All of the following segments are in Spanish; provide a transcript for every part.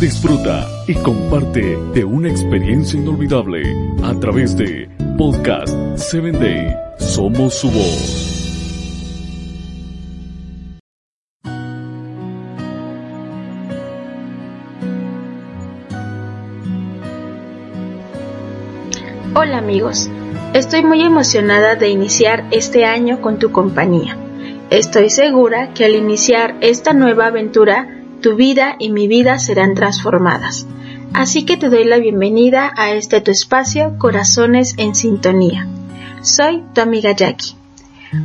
Disfruta y comparte de una experiencia inolvidable a través de Podcast 7 Day. Somos su voz. Hola amigos, estoy muy emocionada de iniciar este año con tu compañía. Estoy segura que al iniciar esta nueva aventura, tu vida y mi vida serán transformadas. Así que te doy la bienvenida a este tu espacio Corazones en Sintonía. Soy tu amiga Jackie.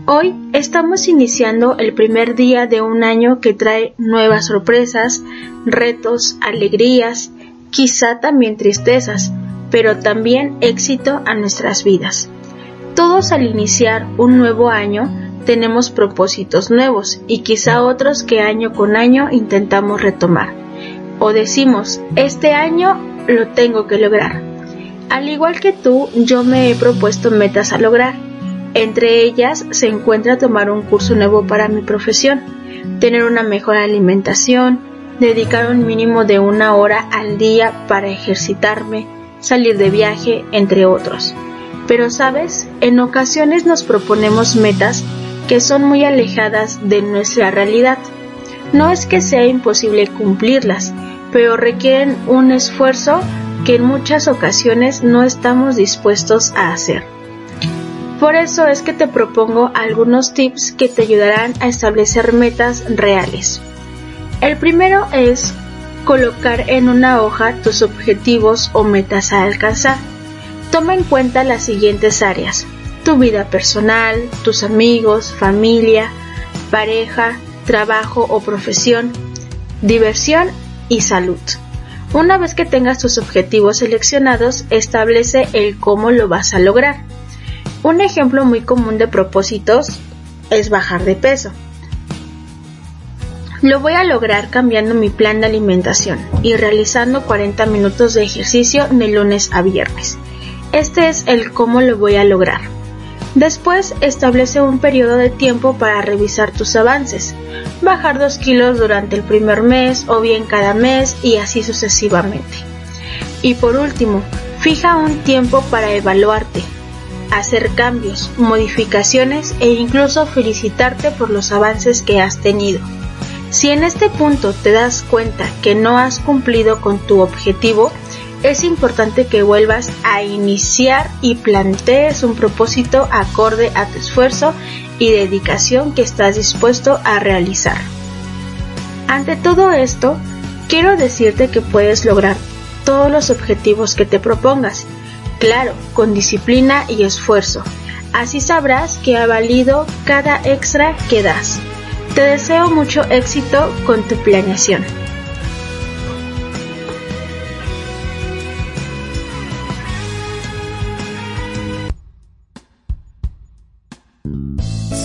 Hoy estamos iniciando el primer día de un año que trae nuevas sorpresas, retos, alegrías, quizá también tristezas, pero también éxito a nuestras vidas. Todos al iniciar un nuevo año tenemos propósitos nuevos y quizá otros que año con año intentamos retomar. O decimos, este año lo tengo que lograr. Al igual que tú, yo me he propuesto metas a lograr. Entre ellas se encuentra tomar un curso nuevo para mi profesión, tener una mejor alimentación, dedicar un mínimo de una hora al día para ejercitarme, salir de viaje, entre otros. Pero sabes, en ocasiones nos proponemos metas que son muy alejadas de nuestra realidad. No es que sea imposible cumplirlas, pero requieren un esfuerzo que en muchas ocasiones no estamos dispuestos a hacer. Por eso es que te propongo algunos tips que te ayudarán a establecer metas reales. El primero es colocar en una hoja tus objetivos o metas a alcanzar. Toma en cuenta las siguientes áreas. Tu vida personal, tus amigos, familia, pareja, trabajo o profesión, diversión y salud. Una vez que tengas tus objetivos seleccionados, establece el cómo lo vas a lograr. Un ejemplo muy común de propósitos es bajar de peso. Lo voy a lograr cambiando mi plan de alimentación y realizando 40 minutos de ejercicio de lunes a viernes. Este es el cómo lo voy a lograr. Después establece un periodo de tiempo para revisar tus avances, bajar 2 kilos durante el primer mes o bien cada mes y así sucesivamente. Y por último, fija un tiempo para evaluarte, hacer cambios, modificaciones e incluso felicitarte por los avances que has tenido. Si en este punto te das cuenta que no has cumplido con tu objetivo, es importante que vuelvas a iniciar y plantees un propósito acorde a tu esfuerzo y dedicación que estás dispuesto a realizar. Ante todo esto, quiero decirte que puedes lograr todos los objetivos que te propongas, claro, con disciplina y esfuerzo. Así sabrás que ha valido cada extra que das. Te deseo mucho éxito con tu planeación.